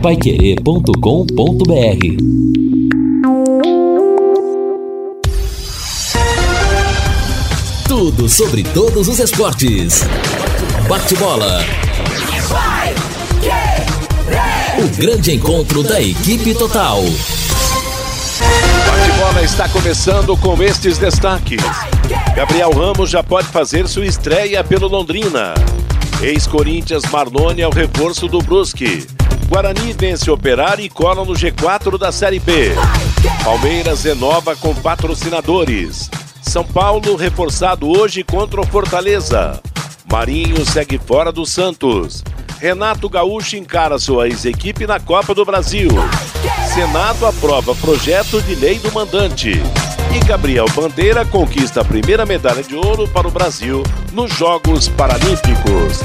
paiquerê.com.br Tudo sobre todos os esportes. Bate-bola. O grande encontro da equipe total. Bate-bola está começando com estes destaques. Gabriel Ramos já pode fazer sua estreia pelo Londrina. Ex-Corinthians Marlone é o reforço do Brusque. Guarani vence Operário e cola no G4 da Série B. Palmeiras renova com patrocinadores. São Paulo reforçado hoje contra o Fortaleza. Marinho segue fora do Santos. Renato Gaúcho encara sua ex-equipe na Copa do Brasil. Senado aprova projeto de lei do mandante. E Gabriel Bandeira conquista a primeira medalha de ouro para o Brasil nos Jogos Paralímpicos.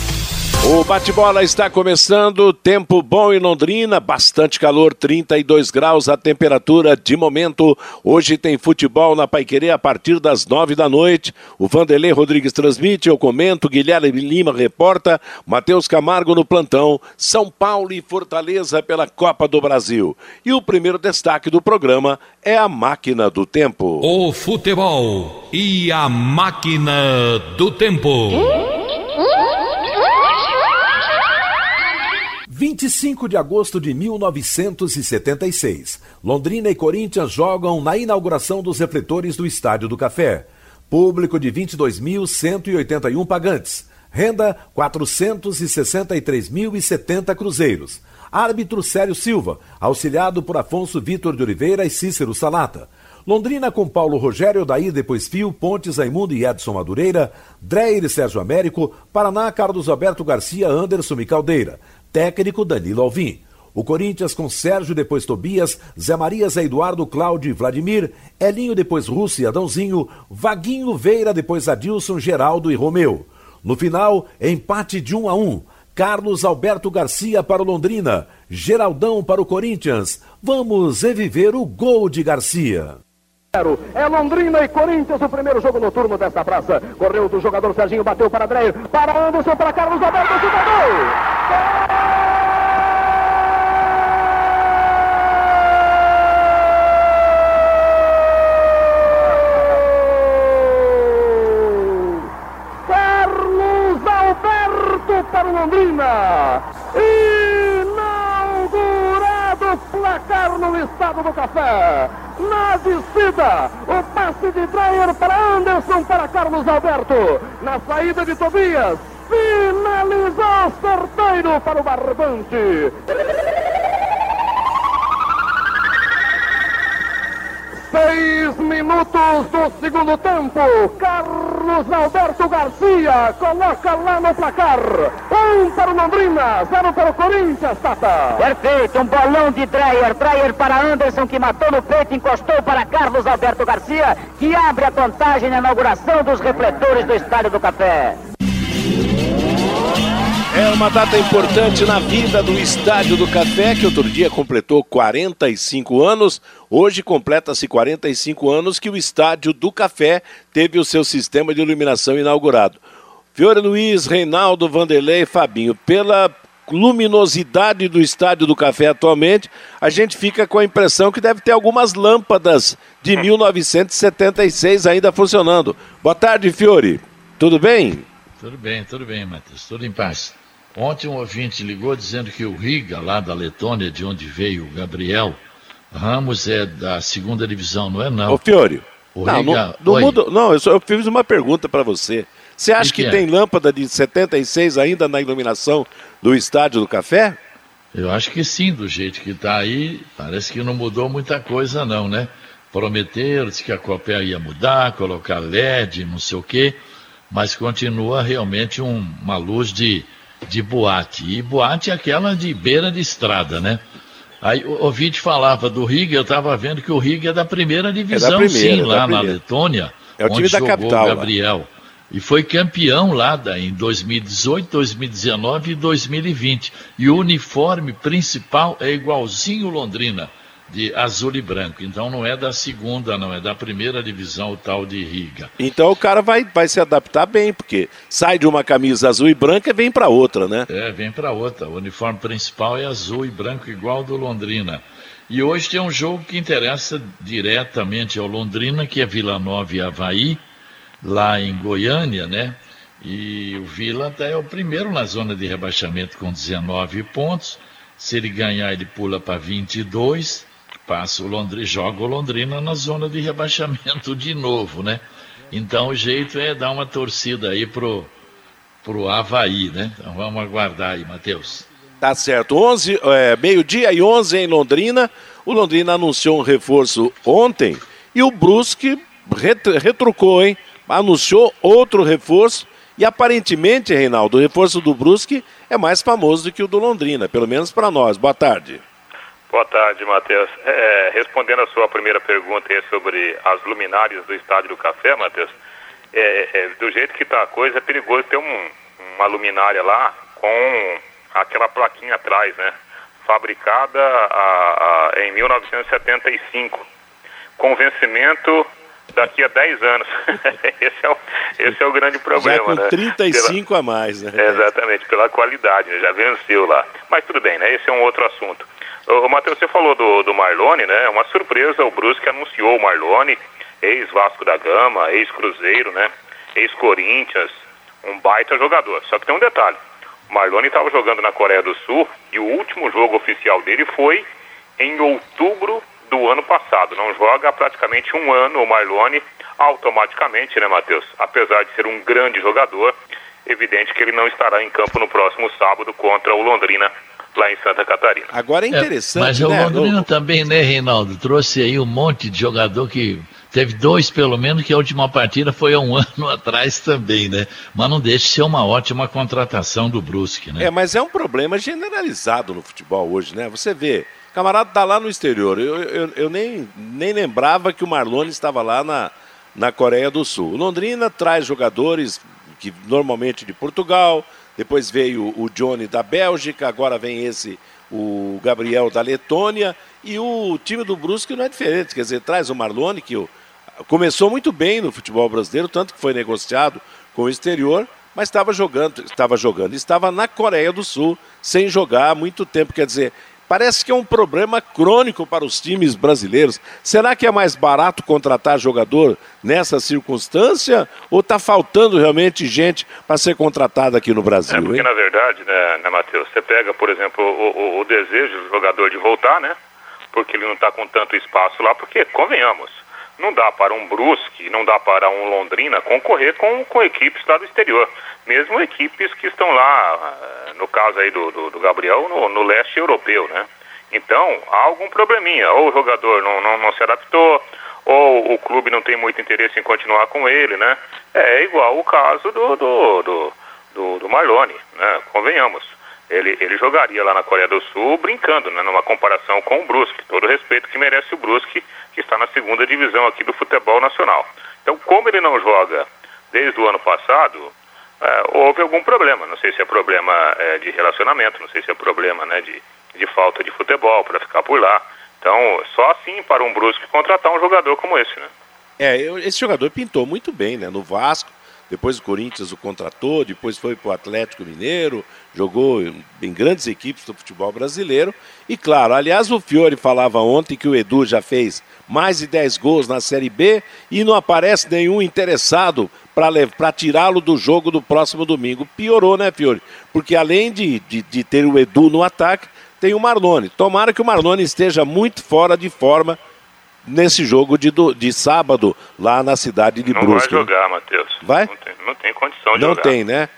O bate-bola está começando, tempo bom em Londrina, bastante calor, 32 graus a temperatura de momento. Hoje tem futebol na Paiquerê a partir das nove da noite. O Vanderlei Rodrigues transmite, eu comento, Guilherme Lima reporta, Matheus Camargo no plantão, São Paulo e Fortaleza pela Copa do Brasil. E o primeiro destaque do programa é a máquina do tempo. O futebol e a máquina do tempo. 25 de agosto de 1976. Londrina e Corinthians jogam na inauguração dos refletores do Estádio do Café. Público de 22.181 pagantes. Renda 463.070 cruzeiros. Árbitro Célio Silva, auxiliado por Afonso Vitor de Oliveira e Cícero Salata. Londrina com Paulo Rogério, daí depois Fio, Pontes, Raimundo e Edson Madureira, Dreyer e Sérgio Américo, Paraná, Carlos Alberto Garcia, Anderson e Caldeira. Técnico Danilo Alvim. O Corinthians com Sérgio, depois Tobias, Zé Maria, Zé Eduardo, Cláudio e Vladimir, Elinho, depois Rússia e Adãozinho, Vaguinho, Veira, depois Adilson, Geraldo e Romeu. No final, empate de 1 um a 1. Um. Carlos Alberto Garcia para o Londrina, Geraldão para o Corinthians. Vamos reviver o gol de Garcia. É Londrina e Corinthians o primeiro jogo noturno desta praça. Correu do jogador Serginho, bateu para Dreyer, para Anderson, para Carlos Alberto, chutador! Carlos Alberto para o Londrina. Inaugurado placar no estado do café. Na o passe de Dreyer para Anderson, para Carlos Alberto. Na saída de Tobias, finalizou sorteio para o Barbante. Seis minutos do segundo tempo. Carlos Alberto Garcia coloca lá no placar. Um para o Londrina, zero para o Corinthians, Tata. Perfeito, um bolão de Dreyer. Dreyer para Anderson, que matou no peito, encostou para Carlos Alberto Garcia, que abre a contagem na inauguração dos refletores do Estádio do Café. É uma data importante na vida do Estádio do Café, que outro dia completou 45 anos. Hoje completa-se 45 anos que o Estádio do Café teve o seu sistema de iluminação inaugurado. Fiore Luiz, Reinaldo, Vanderlei e Fabinho, pela luminosidade do Estádio do Café atualmente, a gente fica com a impressão que deve ter algumas lâmpadas de 1976 ainda funcionando. Boa tarde, Fiore. Tudo bem? Tudo bem, tudo bem, Matheus. Tudo em paz. Ontem um ouvinte ligou dizendo que o Riga, lá da Letônia, de onde veio o Gabriel Ramos, é da segunda divisão, não é não? Ô, Fiore, O não, Riga- não, não não, eu, só- eu fiz uma pergunta para você. Você acha Que que, que é? tem lâmpada de 76 ainda na iluminação do Estádio do Café? Eu acho que sim, do jeito que está aí, parece que não mudou muita coisa não, né? Prometeram, que a Copel ia mudar, colocar LED, não sei o quê, mas continua realmente um- uma luz de, de boate. E boate é aquela de beira de estrada, né? Aí o ouvinte falava do Riga, eu estava vendo que o Riga é da primeira divisão, primeira, sim, da lá na primeira. Letônia. É o time onde da jogou capital, o Gabriel. E foi campeão lá da, em 2018, 2019 e 2020. E o uniforme principal é igualzinho Londrina, de azul e branco. Então não é da segunda, não, é da primeira divisão, o tal de Riga. Então o cara vai, vai se adaptar bem, porque sai de uma camisa azul e branca e vem para outra, né? É, vem para outra. O uniforme principal é azul e branco, igual do Londrina. E hoje tem um jogo que interessa diretamente ao Londrina, que é Vila Nova e Havaí lá em Goiânia, né? E o Vila até é o primeiro na zona de rebaixamento com 19 pontos. Se ele ganhar, ele pula para 22, passa o Londrina, joga o Londrina na zona de rebaixamento de novo, né? Então o jeito é dar uma torcida aí pro, pro Havaí, né? Então vamos aguardar aí, Matheus. Tá certo. 11, é, meio-dia e 11 em Londrina. O Londrina anunciou um reforço ontem e o Brusque retrucou, hein? Anunciou outro reforço e aparentemente, Reinaldo, o reforço do Brusque é mais famoso do que o do Londrina, pelo menos para nós. Boa tarde. Boa tarde, Matheus. É, respondendo a sua primeira pergunta sobre as luminárias do Estádio do Café, Matheus, é, é, do jeito que está a coisa, é perigoso ter um, uma luminária lá com aquela plaquinha atrás, né? Fabricada a, a, em 1975, com vencimento daqui a 10 anos. esse, é o, esse é o grande problema. Já com né? 35 pela, a mais, né? Exatamente, pela qualidade, né? já venceu lá. Mas tudo bem, né? Esse é um outro assunto. O, Matheus, você falou do, do Marlone, né? Uma surpresa, o Brusque anunciou o Marlone, ex-Vasco da Gama, ex-Cruzeiro, né? Ex-Corinthians, um baita jogador. Só que tem um detalhe. O Marlone estava jogando na Coreia do Sul e o último jogo oficial dele foi em outubro do ano passado. Não joga há praticamente um ano o Marlone, automaticamente, né, Matheus? Apesar de ser um grande jogador, evidente que ele não estará em campo no próximo sábado contra o Londrina lá em Santa Catarina. Agora é interessante, é, mas né? o Londrina também, né, Reinaldo? Trouxe aí um monte de jogador que teve dois, pelo menos, que a última partida foi há um ano atrás também, né? Mas não deixa de ser uma ótima contratação do Brusque, né? É, mas é um problema generalizado no futebol hoje, né? Você vê o camarada está lá no exterior. Eu, eu, eu, nem, nem lembrava que o Marlone estava lá na, na Coreia do Sul. O Londrina traz jogadores que normalmente de Portugal, depois veio o Johnny da Bélgica, agora vem esse, o Gabriel da Letônia, e o time do Brusque não é diferente, quer dizer, traz o Marlone, que começou muito bem no futebol brasileiro, tanto que foi negociado com o exterior, mas estava jogando, estava jogando, estava na Coreia do Sul sem jogar há muito tempo, quer dizer, Parece que é um problema crônico para os times brasileiros. Será que é mais barato contratar jogador nessa circunstância ou está faltando realmente gente para ser contratada aqui no Brasil? É porque, hein? na verdade, né, né Matheus, você pega, por exemplo, o, o, o desejo do jogador de voltar, né? Porque ele não está com tanto espaço lá, porque, convenhamos, não dá para um Brusque, não dá para um Londrina concorrer com, com equipes lá do exterior. Mesmo equipes que estão lá, eh, no caso aí do, do, do Gabriel, no, no, leste europeu, né? Então, há algum probleminha. Ou o jogador não, não, não se adaptou, ou o clube não tem muito interesse em continuar com ele, né? É igual o caso do, do, do, do, do Marlone, né? Convenhamos. Ele, ele jogaria lá na Coreia do Sul brincando, né? Numa comparação com o Brusque. Todo respeito que merece o Brusque, que está na segunda divisão aqui do futebol nacional. Então, como ele não joga desde o ano passado, é, houve algum problema. Não sei se é problema é, de relacionamento, não sei se é problema né, de, de falta de futebol para ficar por lá. Então, só assim para um Brusque contratar um jogador como esse, né? É, esse jogador pintou muito bem, né? No Vasco, depois o Corinthians o contratou, depois foi para o Atlético Mineiro, jogou em grandes equipes do futebol brasileiro. E claro, aliás, o Fiore falava ontem que o Edu já fez mais de 10 gols na Série B e não aparece nenhum interessado para tirá-lo do jogo do próximo domingo. Piorou, né, Fiore? Porque além de, de, de, ter o Edu no ataque, tem o Marlone. Tomara que o Marlone esteja muito fora de forma nesse jogo de, de sábado lá na cidade de não Brusque. Não vai jogar, Matheus. Vai? Não tem, não tem condição de não jogar. Não tem, né?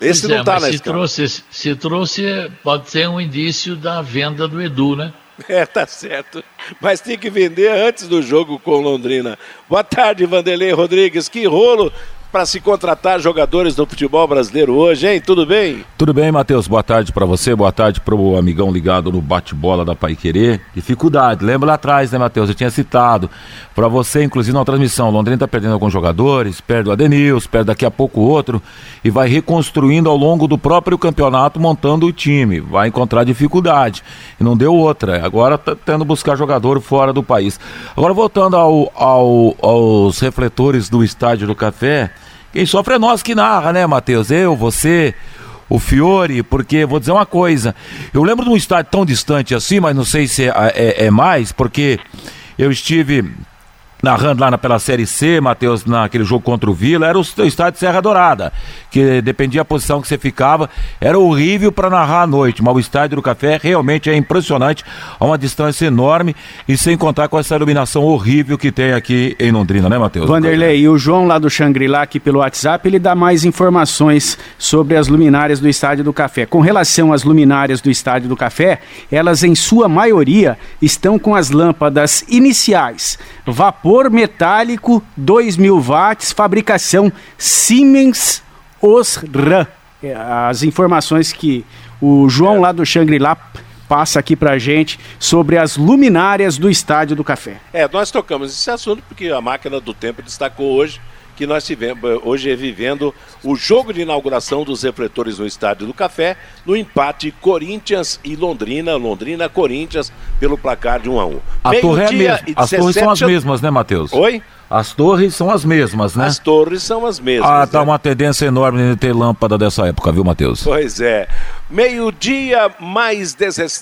Esse pois não é, está na se escala. trouxe, se trouxe, pode ser um indício da venda do Edu, né? É, tá certo. Mas tem que vender antes do jogo com Londrina. Boa tarde, Vanderlei Rodrigues. Que rolo para se contratar jogadores do futebol brasileiro hoje, hein? Tudo bem? Tudo bem, Matheus. Boa tarde para você, boa tarde para o amigão ligado no bate-bola da Pai Querer. Dificuldade, lembra lá atrás, né, Matheus? Eu tinha citado para você, inclusive na transmissão. Londrina está perdendo alguns jogadores, perde o Adenils, perde daqui a pouco outro e vai reconstruindo ao longo do próprio campeonato, montando o time. Vai encontrar dificuldade. E não deu outra. Agora tá tendo buscar jogador fora do país. Agora, voltando ao, ao, aos refletores do Estádio do Café. Quem sofre é nós que narra, né, Matheus? Eu, você, o Fiore, porque vou dizer uma coisa. Eu lembro de um estádio tão distante assim, mas não sei se é, é, é mais, porque eu estive narrando lá na, pela Série C, Matheus, naquele jogo contra o Vila, era o, o estádio Serra Dourada, que dependia da posição que você ficava, era horrível para narrar à noite, mas o estádio do Café realmente é impressionante, a uma distância enorme e sem contar com essa iluminação horrível que tem aqui em Londrina, né, Matheus? Vanderlei, e o João lá do Xangri-Lá aqui pelo WhatsApp, ele dá mais informações sobre as luminárias do estádio do Café. Com relação às luminárias do estádio do Café, elas em sua maioria estão com as lâmpadas iniciais, vapor vapor metálico, 2.000 watts, fabricação Siemens Osram. É, as informações que o João lá do Xangri-Lá passa aqui pra gente sobre as luminárias do Estádio do Café. É, nós tocamos esse assunto porque a máquina do tempo destacou hoje que nós tivemos hoje é vivendo o jogo de inauguração dos refletores no Estádio do Café, no empate Corinthians e Londrina, Londrina Corinthians, pelo placar de 1 a 1. A torre é a mesma. As torres são as mesmas, né, Matheus? Oi? As torres são as mesmas, né? As torres são as mesmas. Ah, tá né? uma tendência enorme de ter lâmpada dessa época, viu, Matheus? Pois é. Meio-dia, mais,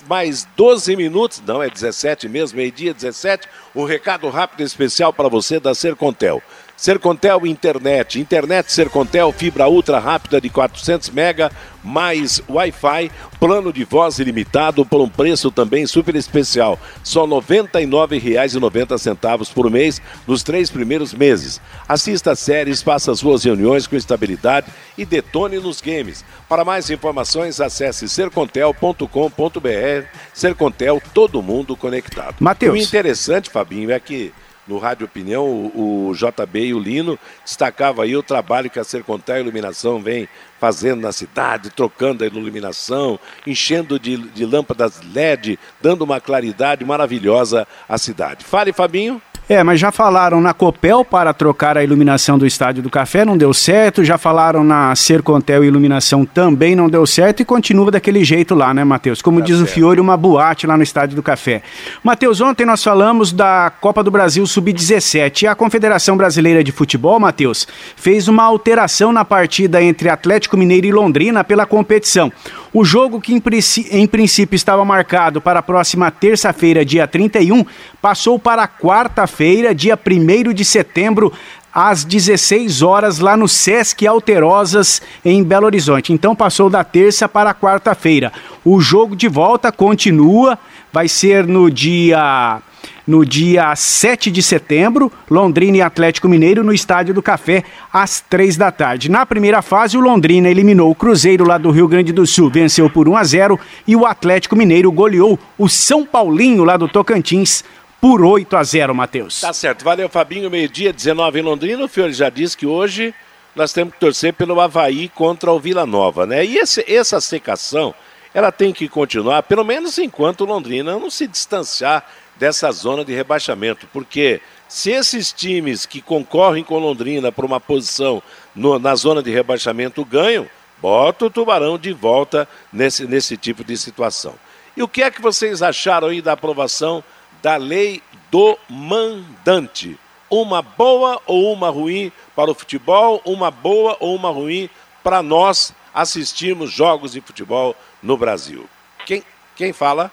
mais 12 minutos, não, é 17 mesmo, meio-dia, 17. Um recado rápido e especial para você da Sercontel. Sercontel Internet, internet Sercontel, fibra ultra rápida de 400 mega, mais Wi-Fi, plano de voz ilimitado por um preço também super especial, só R$ 99,90 por mês nos três primeiros meses. Assista séries, faça suas reuniões com estabilidade e detone nos games. Para mais informações, acesse sercontel.com.br. Sercontel, todo mundo conectado. Mateus. O interessante, Fabinho, é que no Rádio Opinião, o, o, JB e o Lino destacava aí o trabalho que a Sercontel Iluminação vem fazendo na cidade, trocando a iluminação, enchendo de, de lâmpadas LED, dando uma claridade maravilhosa à cidade. Fale, Fabinho. É, mas já falaram na Copel para trocar a iluminação do Estádio do Café, não deu certo. Já falaram na Sercontel Iluminação, também não deu certo. E continua daquele jeito lá, né, Matheus? Como tá diz certo. o Fiore, uma boate lá no Estádio do Café. Matheus, ontem nós falamos da Copa do Brasil Sub-17. E a Confederação Brasileira de Futebol, Matheus, fez uma alteração na partida entre Atlético Mineiro e Londrina pela competição. O jogo que em, em princípio estava marcado para a próxima terça-feira, dia 31, passou para quarta-feira, dia 1 de setembro, às 16 horas lá no Sesc Alterosas em Belo Horizonte. Então passou da terça para quarta-feira. O jogo de volta continua, vai ser no dia no dia 7 de setembro, Londrina e Atlético Mineiro no Estádio do Café, às 3 da tarde. Na primeira fase, o Londrina eliminou o Cruzeiro lá do Rio Grande do Sul, venceu por 1 a 0 e o Atlético Mineiro goleou o São Paulinho lá do Tocantins por 8 a 0, Matheus. Tá certo. Valeu, Fabinho. Meio-dia, 19 em Londrina. O Fiore já disse que hoje nós temos que torcer pelo Havaí contra o Vila Nova, né? E esse, essa secação, ela tem que continuar, pelo menos enquanto Londrina não se distanciar dessa zona de rebaixamento, porque se esses times que concorrem com Londrina por uma posição no, na zona de rebaixamento ganham, bota o Tubarão de volta nesse, nesse tipo de situação. E o que é que vocês acharam aí da aprovação da lei do mandante? Uma boa ou uma ruim para o futebol, uma boa ou uma ruim para nós assistirmos jogos de futebol no Brasil? Quem, quem fala?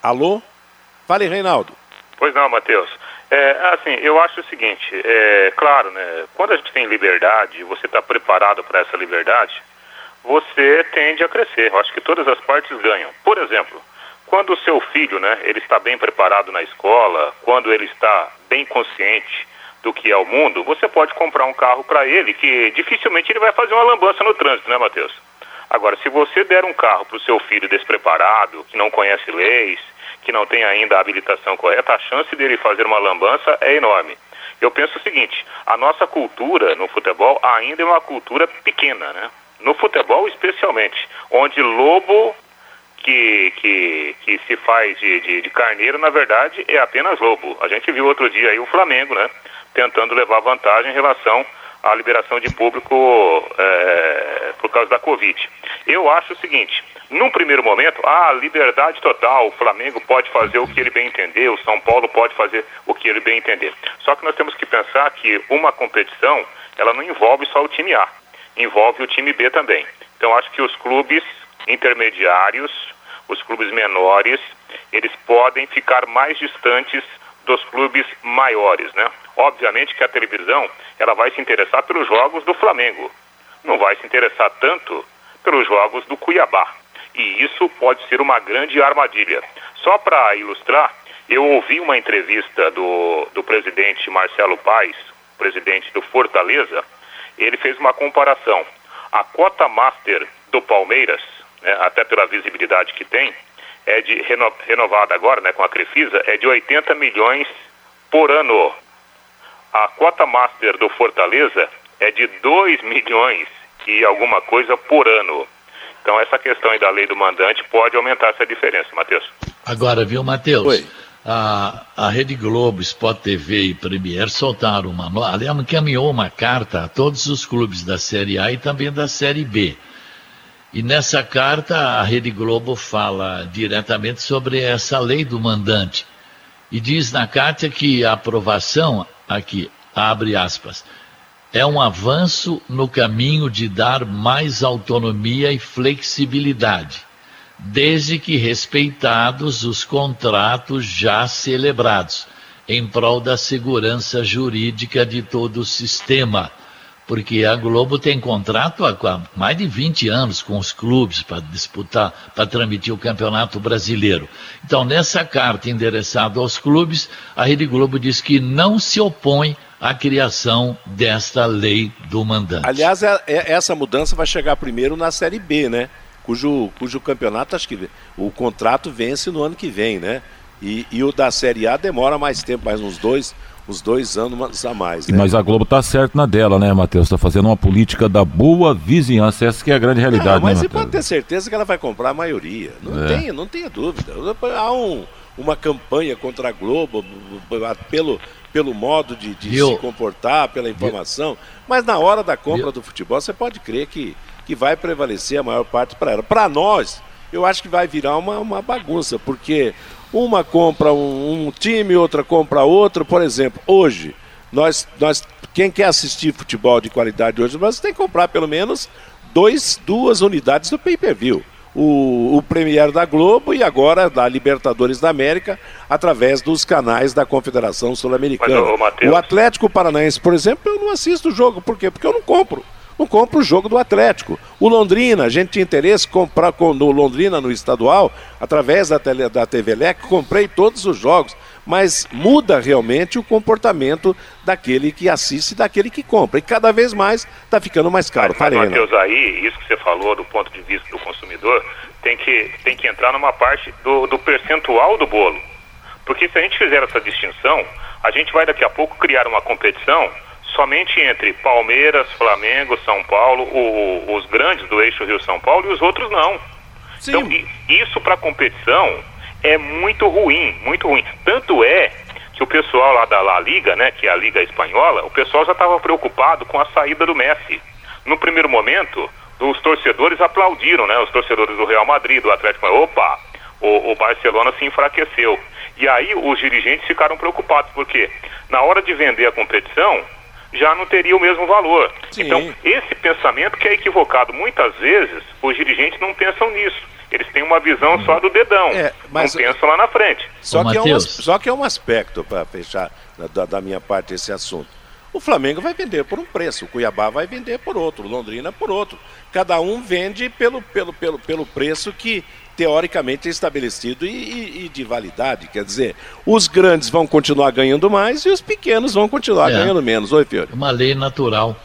Alô? Fale, Reinaldo. Pois não, Matheus. É, assim, eu acho o seguinte, é claro, né, quando a gente tem liberdade, você está preparado para essa liberdade, você tende a crescer. Eu acho que todas as partes ganham. Por exemplo, quando o seu filho, né, ele está bem preparado na escola, quando ele está bem consciente do que é o mundo, você pode comprar um carro para ele que dificilmente ele vai fazer uma lambança no trânsito, né, Matheus? Agora, se você der um carro para o seu filho despreparado, que não conhece leis, que não tem ainda a habilitação correta, a chance dele fazer uma lambança é enorme. Eu penso o seguinte: a nossa cultura no futebol ainda é uma cultura pequena, né? No futebol, especialmente, onde lobo que, que, que se faz de, de, de, carneiro, na verdade, é apenas lobo. A gente viu outro dia aí o Flamengo, né? Tentando levar vantagem em relação à liberação de público é, por causa da Covid. Eu acho o seguinte: num primeiro momento, a liberdade total, o Flamengo pode fazer o que ele bem entender, o São Paulo pode fazer o que ele bem entender. Só que nós temos que pensar que uma competição, ela não envolve só o time A, envolve o time B também. Então acho que os clubes intermediários, os clubes menores, eles podem ficar mais distantes dos clubes maiores, né? Obviamente que a televisão, ela vai se interessar pelos jogos do Flamengo. Não vai se interessar tanto pelos jogos do Cuiabá. E isso pode ser uma grande armadilha. Só para ilustrar, eu ouvi uma entrevista do, do presidente Marcelo Paes, presidente do Fortaleza, ele fez uma comparação. A cota master do Palmeiras né, até pela visibilidade que tem, é de reno, renovada agora, né, com a Crefisa, é de 80 milhões por ano. A cota master do Fortaleza é de 2 milhões e alguma coisa por ano. Então essa questão aí da lei do mandante pode aumentar essa diferença, Matheus. Agora, viu, Matheus? A, a Rede Globo, Sport TV e Premier soltaram uma nota, aliás, encaminhou uma carta a todos os clubes da Série A e também da Série B e nessa carta, a Rede Globo fala diretamente sobre essa lei do mandante. E diz na carta que a aprovação, aqui, abre aspas, é um avanço no caminho de dar mais autonomia e flexibilidade, desde que respeitados os contratos já celebrados, em prol da segurança jurídica de todo o sistema porque a Globo tem contrato há mais de 20 anos com os clubes para disputar, para transmitir o Campeonato Brasileiro. Então, nessa carta endereçada aos clubes, a Rede Globo diz que não se opõe à criação desta lei do mandante. Aliás, é, é, essa mudança vai chegar primeiro na Série B, né? Cujo, cujo campeonato, acho que o contrato vence no ano que vem, né? E, e o da Série A demora mais tempo, mais uns dois, uns dois anos a mais. Né? Mas a Globo tá certo na dela, né, Matheus? Está fazendo uma política da boa vizinhança. Essa que é a grande realidade, não, mas né, você pode ter certeza que ela vai comprar a maioria. Não, é. tenha, não tenha dúvida. Há um, uma campanha contra a Globo pelo, pelo modo de, de se comportar, pela informação. Mas na hora da compra do futebol, você pode crer que, que vai prevalecer a maior parte para ela. Para nós, eu acho que vai virar uma, uma bagunça, porque uma compra um, um time, outra compra outro. Por exemplo, hoje, nós, nós, quem quer assistir futebol de qualidade hoje, nós tem que comprar pelo menos dois, duas unidades do pay-per-view. O, o Premier da Globo e agora da Libertadores da América, através dos canais da Confederação Sul-Americana. O Atlético Paranaense, por exemplo, eu não assisto o jogo. Por quê? Porque eu não compro não compra o jogo do Atlético. O Londrina, a gente tinha interesse em comprar no Londrina no estadual, através da, tele, da TV Lec, comprei todos os jogos. Mas muda realmente o comportamento daquele que assiste e daquele que compra. E cada vez mais está ficando mais caro. Mas, mas Matheus, aí, isso que você falou do ponto de vista do consumidor, tem que, tem que entrar numa parte do, do percentual do bolo. Porque se a gente fizer essa distinção, a gente vai daqui a pouco criar uma competição somente entre Palmeiras, Flamengo, São Paulo, o, os grandes do eixo Rio-São Paulo e os outros não. Sim. Então, isso para a competição é muito ruim, muito ruim. Tanto é que o pessoal lá da La Liga, né, que é a Liga Espanhola, o pessoal já estava preocupado com a saída do Messi. No primeiro momento, os torcedores aplaudiram, né, os torcedores do Real Madrid, do Atlético, opa, o, o Barcelona se enfraqueceu. E aí os dirigentes ficaram preocupados, porque na hora de vender a competição, já não teria o mesmo valor. Sim. Então, esse pensamento que é equivocado, muitas vezes os dirigentes não pensam nisso. Eles têm uma visão só do dedão, é, mas, não pensam lá na frente. Só, que é, um, só que é um aspecto, para fechar da, da minha parte esse assunto. O Flamengo vai vender por um preço, o Cuiabá vai vender por outro, o Londrina por outro. Cada um vende pelo, pelo, pelo, pelo preço que teoricamente estabelecido e, e, e, de validade. Quer dizer, os grandes vão continuar ganhando mais e os pequenos vão continuar é. ganhando menos. Oi, Fiore. Uma lei natural.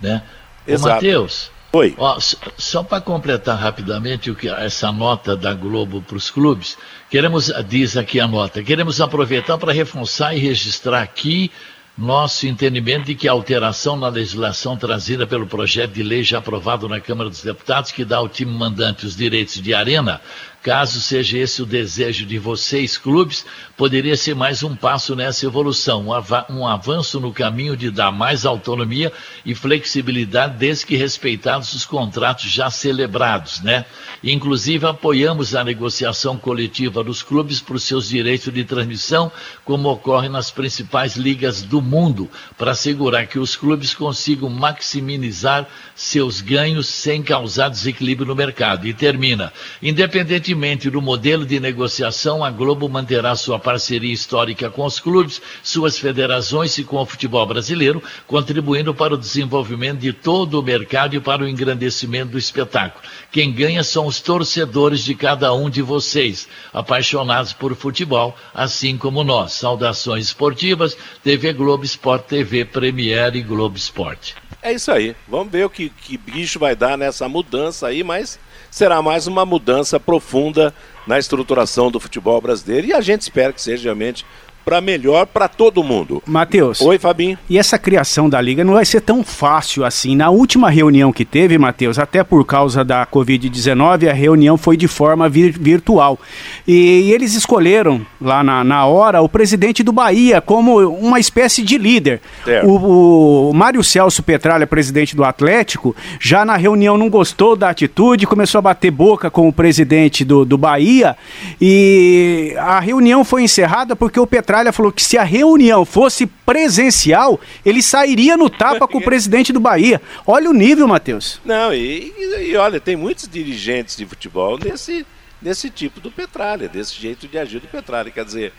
Né? Exato. Ô, Matheus. Oi. Ó, só para completar rapidamente o que essa nota da Globo para os clubes, queremos, diz aqui a nota, queremos aproveitar para reforçar e registrar aqui nosso entendimento de que a alteração na legislação trazida pelo projeto de lei já aprovado na Câmara dos Deputados, que dá ao time mandante os direitos de arena, Caso seja esse o desejo de vocês, clubes, poderia ser mais um passo nessa evolução, um avanço no caminho de dar mais autonomia e flexibilidade, desde que respeitados os contratos já celebrados, né? Inclusive, apoiamos a negociação coletiva dos clubes por seus direitos de transmissão, como ocorre nas principais ligas do mundo, para assegurar que os clubes consigam maximizar seus ganhos sem causar desequilíbrio no mercado. E termina. Independentemente do modelo de negociação, a Globo manterá sua parceria histórica com os clubes, suas federações e com o futebol brasileiro, contribuindo para o desenvolvimento de todo o mercado e para o engrandecimento do espetáculo. Quem ganha são os torcedores de cada um de vocês, apaixonados por futebol, assim como nós. Saudações esportivas, TV Globo Sport, TV Premiere e Globo Esporte. É isso aí. Vamos ver o que, que bicho vai dar nessa mudança aí, mas será mais uma mudança profunda na estruturação do futebol brasileiro e a gente espera que seja realmente para melhor para todo mundo. Matheus. Oi, Fabinho. E essa criação da liga não vai ser tão fácil assim. Na última reunião que teve, Matheus, até por causa da Covid-19, a reunião foi de forma vir virtual. E, e, eles escolheram lá na, na hora o presidente do Bahia como uma espécie de líder. O, o Mário Celso Petralha, presidente do Atlético, já na reunião não gostou da atitude, começou a bater boca com o presidente do, do Bahia e a reunião foi encerrada porque o Petralha Petralha falou que se a reunião fosse presencial, ele sairia no tapa com o presidente do Bahia. Olha o nível, Matheus. Não, e, e, olha, tem muitos dirigentes de futebol nesse, nesse tipo do Petralha, desse jeito de agir do Petralha. Quer dizer,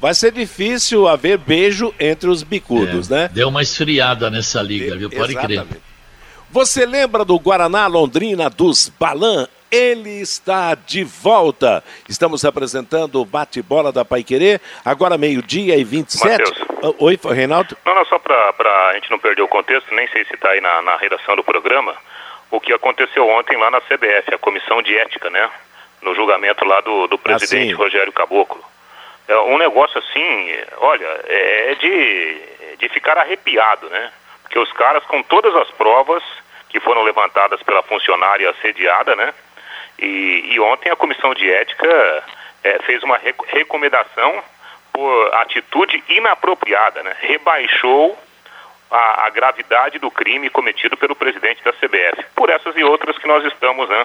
vai ser difícil haver beijo entre os bicudos, é, né? Deu uma esfriada nessa liga, viu? Pode Exatamente. crer. Você lembra do Guaraná Londrina dos Balan? Ele está de volta. Estamos apresentando o bate-bola da Paiquerê, agora meio-dia e 27. Mateus. Ah, oi, Reinaldo? Não, não, só para a gente não perder o contexto, nem sei se está aí na, na redação do programa, o que aconteceu ontem lá na CBF, a comissão de ética, né? No julgamento lá do, do presidente ah, Rogério Caboclo. É um negócio assim, olha, é de, de ficar arrepiado, né? Porque os caras, com todas as provas que foram levantadas pela funcionária assediada, né? E, e ontem a comissão de ética é, fez uma rec recomendação por atitude inapropriada, né? rebaixou a, a, gravidade do crime cometido pelo presidente da CBF. Por essas e outras que nós estamos né,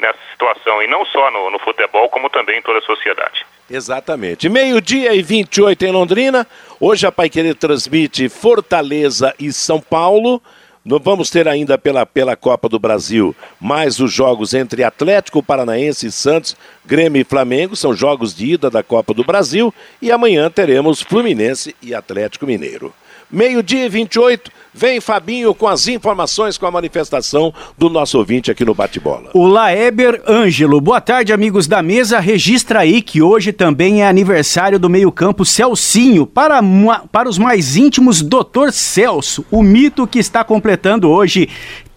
nessa situação, e não só no, no futebol, como também em toda a sociedade. Exatamente. Meio-dia e 28 em Londrina. Hoje a Pai Querer transmite Fortaleza e São Paulo. Vamos ter ainda pela, pela Copa do Brasil mais os jogos entre Atlético Paranaense e Santos, Grêmio e Flamengo, são jogos de ida da Copa do Brasil. E amanhã teremos Fluminense e Atlético Mineiro. Meio-dia e 28, vem Fabinho com as informações com a manifestação do nosso ouvinte aqui no Bate-Bola. O Laeber Ângelo, boa tarde, amigos da mesa. Registra aí que hoje também é aniversário do meio-campo Celcinho. Para, para os mais íntimos, Doutor Celso, o mito que está completando hoje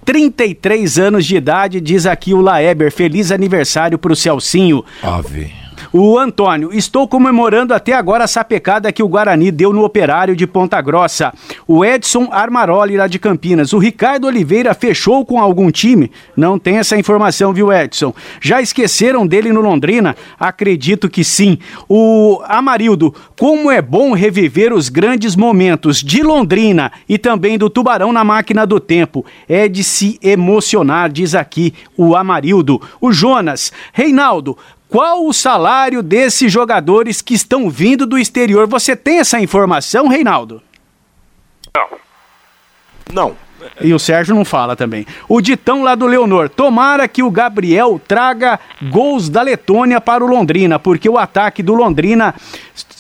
33 anos de idade, diz aqui o Laeber. Feliz aniversário para o Celcinho. Ave. O Antônio, estou comemorando até agora a sapecada que o Guarani deu no operário de Ponta Grossa. O Edson Armaroli lá de Campinas. O Ricardo Oliveira fechou com algum time? Não tem essa informação, viu, Edson? Já esqueceram dele no Londrina? Acredito que sim. O Amarildo, como é bom reviver os grandes momentos de Londrina e também do Tubarão na máquina do tempo. É de se emocionar, diz aqui o Amarildo. O Jonas, Reinaldo, qual o salário desses jogadores que estão vindo do exterior? Você tem essa informação, Reinaldo? Não. Não. E o Sérgio não fala também. O Ditão lá do Leonor. Tomara que o Gabriel traga gols da Letônia para o Londrina, porque o ataque do Londrina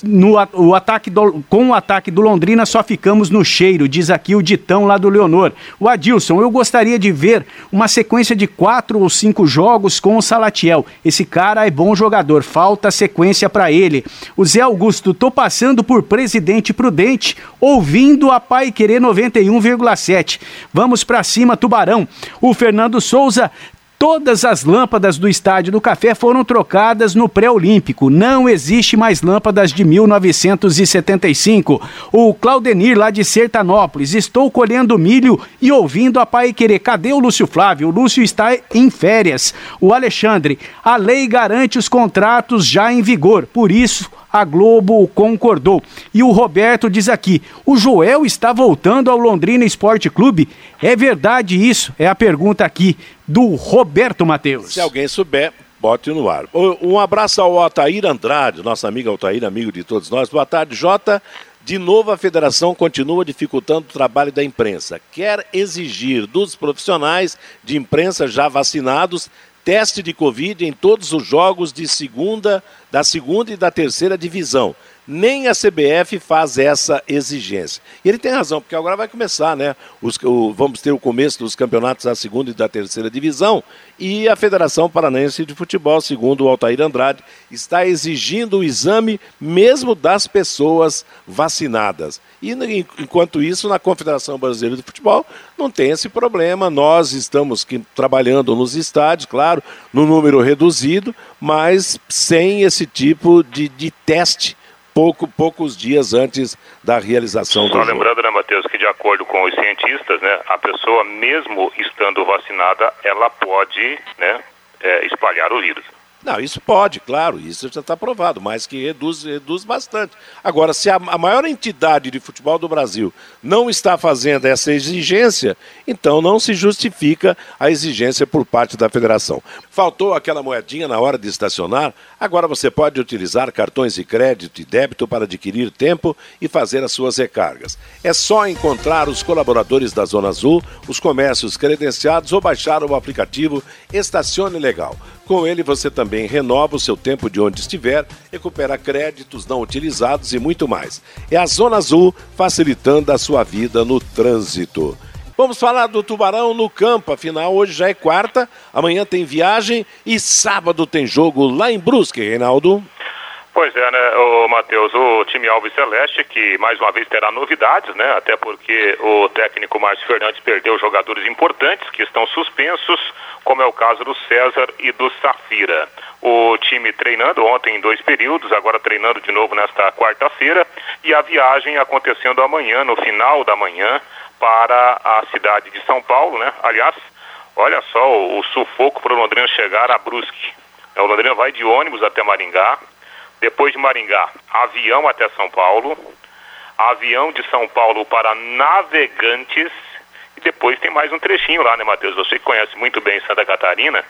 no o ataque do, com o ataque do Londrina só ficamos no cheiro, diz aqui o Ditão lá do Leonor. O Adilson, eu gostaria de ver uma sequência de quatro ou cinco jogos com o Salatiel. Esse cara é bom jogador, falta sequência para ele. O Zé Augusto, tô passando por Presidente Prudente, ouvindo a Pai Querer 91,7. Vamos para cima, Tubarão. O Fernando Souza Todas as lâmpadas do Estádio do Café foram trocadas no pré-olímpico. Não existe mais lâmpadas de 1975. O Claudenir, lá de Sertanópolis, estou colhendo milho e ouvindo a pai querer. Cadê o Lúcio Flávio? O Lúcio está em férias. O Alexandre, a lei garante os contratos já em vigor. Por isso, a Globo concordou. E o Roberto diz aqui: o Joel está voltando ao Londrina Esporte Clube? É verdade isso? É a pergunta aqui do Roberto Matheus. Se alguém souber, bote no ar. Um abraço ao Altair Andrade, nosso amigo Altair, amigo de todos nós. Boa tarde, Jota. De novo, a federação continua dificultando o trabalho da imprensa. Quer exigir dos profissionais de imprensa já vacinados teste de Covid em todos os jogos de segunda, da segunda e da terceira divisão. Nem a CBF faz essa exigência. E ele tem razão, porque agora vai começar, né? Os, o, vamos ter o começo dos campeonatos da segunda e da terceira divisão. E a Federação Paranaense de Futebol, segundo o Altair Andrade, está exigindo o exame mesmo das pessoas vacinadas. E enquanto isso, na Confederação Brasileira de Futebol, não tem esse problema. Nós estamos que, trabalhando nos estádios, claro, no número reduzido, mas sem esse tipo de, de teste pouco, poucos dias antes da realização Só do Só lembrando, né, Matheus, que de acordo com os cientistas, né, a pessoa, mesmo estando vacinada, ela pode né, é, espalhar o vírus. Não, isso pode, claro, isso já está provado, mas que reduz, reduz bastante. Agora, se a, a, maior entidade de futebol do Brasil não está fazendo essa exigência, então não se justifica a exigência por parte da federação. Faltou aquela moedinha na hora de estacionar? Agora você pode utilizar cartões de crédito e débito para adquirir tempo e fazer as suas recargas. É só encontrar os colaboradores da Zona Azul, os comércios credenciados ou baixar o aplicativo Estacione Legal. Com ele você também renova o seu tempo de onde estiver, recupera créditos não utilizados e muito mais. É a Zona Azul facilitando a sua vida no trânsito. Vamos falar do Tubarão no campo, afinal hoje já é quarta, amanhã tem viagem e sábado tem jogo lá em Brusque, Reinaldo. Pois é, né, o Matheus, o time Alves Celeste, que mais uma vez terá novidades, né? Até porque o técnico Márcio Fernandes perdeu jogadores importantes que estão suspensos, como é o caso do César e do Safira. O time treinando ontem em dois períodos, agora treinando de novo nesta quarta-feira, e a viagem acontecendo amanhã, no final da manhã, para a cidade de São Paulo, né? Aliás, olha só o, o sufoco para o Londrina chegar a Brusque. O Londrina vai de ônibus até Maringá, depois de Maringá, avião até São Paulo, avião de São Paulo para Navegantes, e depois tem mais um trechinho lá, né, Matheus? Você que conhece muito bem Santa Catarina,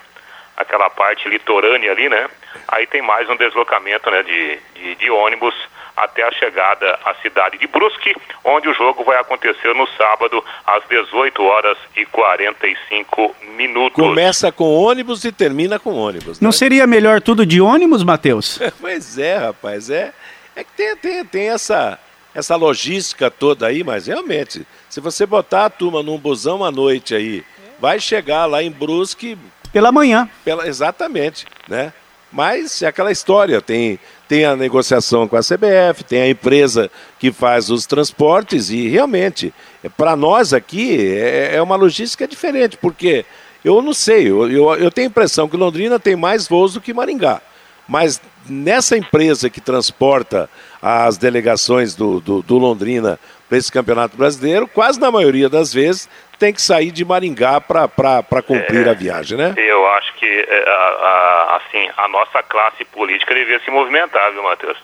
aquela parte litorânea ali, né? Aí tem mais um deslocamento né, de, de, de ônibus até a chegada à cidade de Brusque, onde o jogo vai acontecer no sábado às 18 horas e 45 minutos. Começa com ônibus e termina com ônibus. Né? Não seria melhor tudo de ônibus, Matheus? pois é, rapaz, é, é que tem, tem, tem essa, essa logística toda aí, mas realmente, se você botar a turma num busão à noite aí, vai chegar lá em Brusque pela manhã. Pela, exatamente, né? Mas é aquela história, tem, tem a negociação com a CBF, tem a empresa que faz os transportes e realmente, para nós aqui, é, é, uma logística diferente, porque eu não sei, eu, eu, eu tenho a impressão que Londrina tem mais voos do que Maringá. Mas nessa empresa que transporta as delegações do, do, do Londrina para esse campeonato brasileiro, quase na maioria das vezes tem que sair de Maringá para cumprir é, a viagem, né? Eu acho que é, a, a, assim, a nossa classe política devia se movimentar, viu, Matheus?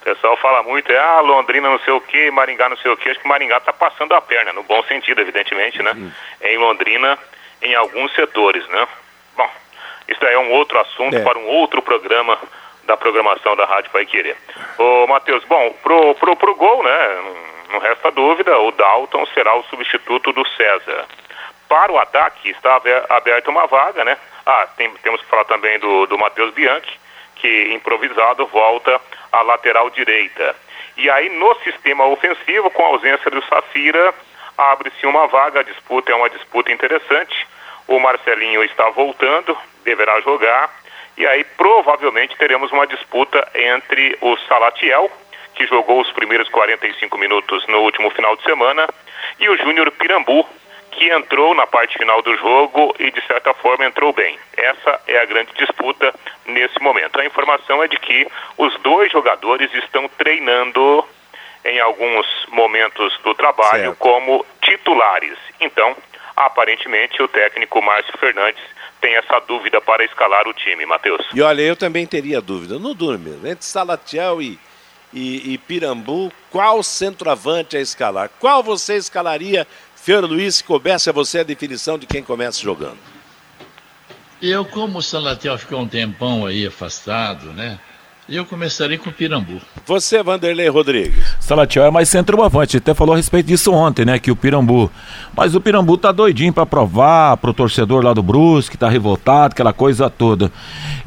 O pessoal fala muito, é ah, Londrina não sei o que, Maringá não sei o que, acho que Maringá está passando a perna, no bom sentido, evidentemente, né? Uhum. Em Londrina, em alguns setores, né? Bom, isso é um outro assunto é. para um outro programa da programação da Rádio Pai Querer. Ô, Matheus, bom, pro, pro, pro gol, né? Não resta dúvida, o Dalton será o substituto do César. Para o ataque está aberta uma vaga, né? Ah, tem, temos que falar também do, do Matheus Bianchi, que improvisado volta à lateral direita. E aí no sistema ofensivo, com a ausência do Safira, abre-se uma vaga, a disputa é uma disputa interessante. O Marcelinho está voltando, deverá jogar. E aí provavelmente teremos uma disputa entre o Salatiel, que jogou os primeiros 45 minutos no último final de semana, e o Júnior Pirambu, que entrou na parte final do jogo e, de certa forma, entrou bem. Essa é a grande disputa nesse momento. A informação é de que os dois jogadores estão treinando em alguns momentos do trabalho certo. como titulares. Então, aparentemente, o técnico Márcio Fernandes tem essa dúvida para escalar o time, Matheus. E olha, eu também teria dúvida. No Durme, entre Salatiel e, e, e Pirambu, qual centroavante a escalar? Qual você escalaria, Fiore Luiz, se coubesse a você a definição de quem começa jogando? Eu, como o Salatiel ficou um tempão aí afastado, né? Eu começaria com o Pirambu. Você, Vanderlei Rodrigues. Salatiel é mais centroavante, até falou a respeito disso ontem, né, que o Pirambu. Mas o Pirambu tá doidinho para provar pro torcedor lá do Brusque, tá revoltado, aquela coisa toda.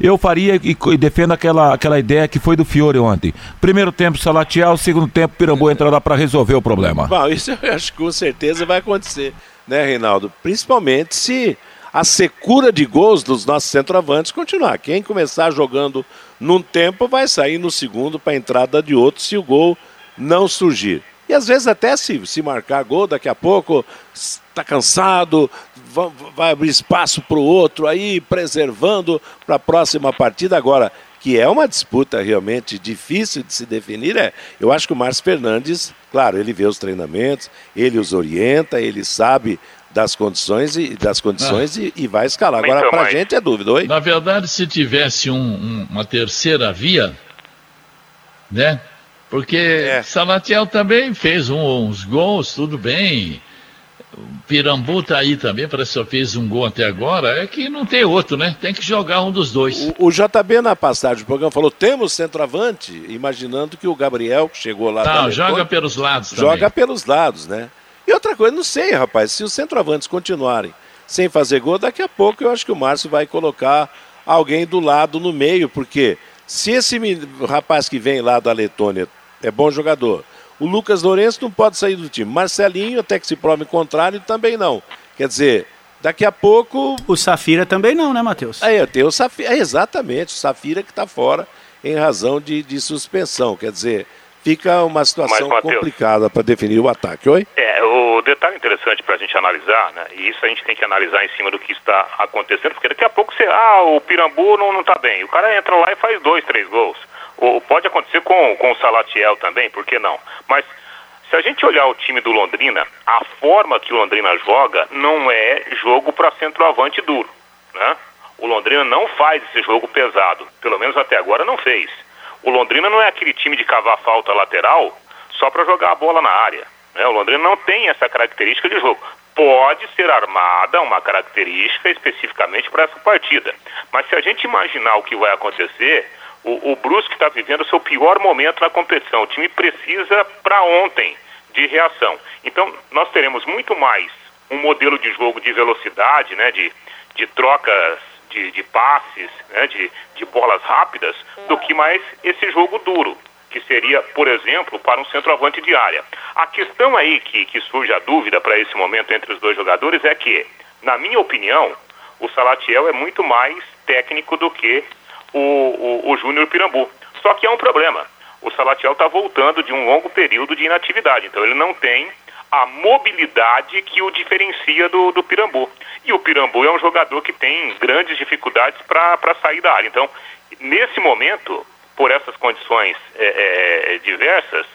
Eu faria e, e, defendo aquela, aquela ideia que foi do Fiore ontem. Primeiro tempo Salatiel, segundo tempo Pirambu entrará para resolver o problema. Bom, isso eu acho que com certeza vai acontecer, né, Reinaldo? Principalmente se a secura de gols dos nossos centroavantes continuar. Quem começar jogando num tempo vai sair no segundo para entrada de outro se o gol não surgir. E às vezes até se, se marcar gol, daqui a pouco está cansado, vai abrir espaço para o outro aí, preservando para a próxima partida. Agora, que é uma disputa realmente difícil de se definir, é. Eu acho que o Márcio Fernandes, claro, ele vê os treinamentos, ele os orienta, ele sabe das condições e das condições ah. e, e, vai escalar. Agora, para a gente é dúvida, oi? Na verdade, se tivesse um, um, uma terceira via, né? Porque é. Salatiel também fez um, uns gols, tudo bem. O Pirambu tá aí também, parece que só fez um gol até agora. É que não tem outro, né? Tem que jogar um dos dois. O, o JB, na passagem do programa, falou: temos centroavante, imaginando que o Gabriel, que chegou lá. Não, joga pelos lados também. Joga pelos lados, né? E outra coisa, não sei, rapaz, se os centroavantes continuarem sem fazer gol, daqui a pouco eu acho que o Márcio vai colocar alguém do lado no meio, porque se esse rapaz que vem lá da Letônia é bom jogador, o Lucas Lourenço não pode sair do time. Marcelinho, até que se prove o contrário, também não. Quer dizer, daqui a pouco. O Safira também não, né, Matheus? Aí, tem o Safira, é, exatamente, o Safira que está fora em razão de, de suspensão. Quer dizer, fica uma situação Mas, complicada para definir o ataque. Oi? É, o detalhe interessante para a gente analisar, né, e isso a gente tem que analisar em cima do que está acontecendo, porque daqui a pouco você, ah, o Pirambu não está bem. O cara entra lá e faz dois, três gols. Ou pode acontecer com, com o Salatiel também, por que não? Mas se a gente olhar o time do Londrina, a forma que o Londrina joga não é jogo para centroavante duro, né? O Londrina não faz esse jogo pesado, pelo menos até agora não fez. O Londrina não é aquele time de cavar falta lateral só para jogar a bola na área. Né? O Londrina não tem essa característica de jogo. Pode ser armada uma característica especificamente para essa partida. Mas se a gente imaginar o que vai acontecer, o, o Brusque está vivendo o seu pior momento na competição. O time precisa para ontem de reação. Então, nós teremos muito mais um modelo de jogo de velocidade, né, de, de trocas de, de passes, né, de, de bolas rápidas, do que mais esse jogo duro, que seria, por exemplo, para um centroavante de área. A questão aí que, que surge a dúvida para esse momento entre os dois jogadores é que, na minha opinião, o Salatiel é muito mais técnico do que o, o, o Júnior Pirambu. Só que há um problema. O Salatiel está voltando de um longo período de inatividade, então ele não tem a mobilidade que o diferencia do, do Pirambu. E o Pirambu é um jogador que tem grandes dificuldades para sair da área. Então, nesse momento, por essas condições é, é, diversas,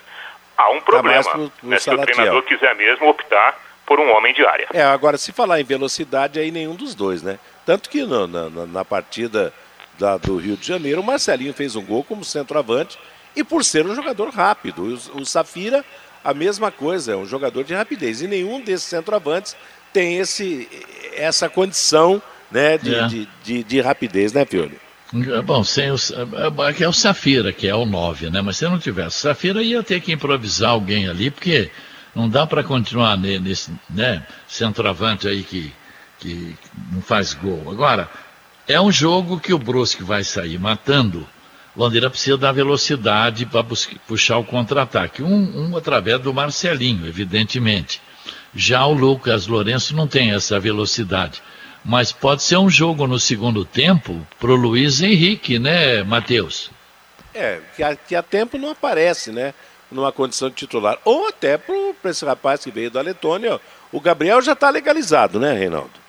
há um tá problema. Tá pro, pro né, se o treinador quiser mesmo optar por um homem de área. É, agora, se falar em velocidade, aí nenhum dos dois, né? Tanto que no, na, na, partida da, do Rio de Janeiro, o Marcelinho fez um gol como centroavante e por ser um jogador rápido. O, o Safira a mesma coisa, é um jogador de rapidez. E nenhum desses centroavantes tem esse, essa condição né, de, é. de, de, de, rapidez, né, Fiore? É, bom, sem o, é, é o Safira, que é o 9, né? Mas se não tivesse Safira, ia ter que improvisar alguém ali, porque não dá para continuar nesse né, centroavante aí que, que não faz gol. Agora, é um jogo que o Brusque vai sair matando Londrina precisa da velocidade para puxar o contra-ataque. Um, um através do Marcelinho, evidentemente. Já o Lucas Lourenço não tem essa velocidade. Mas pode ser um jogo no segundo tempo para o Luiz Henrique, né, Matheus? É, que a, que a tempo não aparece, né? numa condição de titular. Ou até para esse rapaz que veio da Letônia, o Gabriel já está legalizado, né, Reinaldo?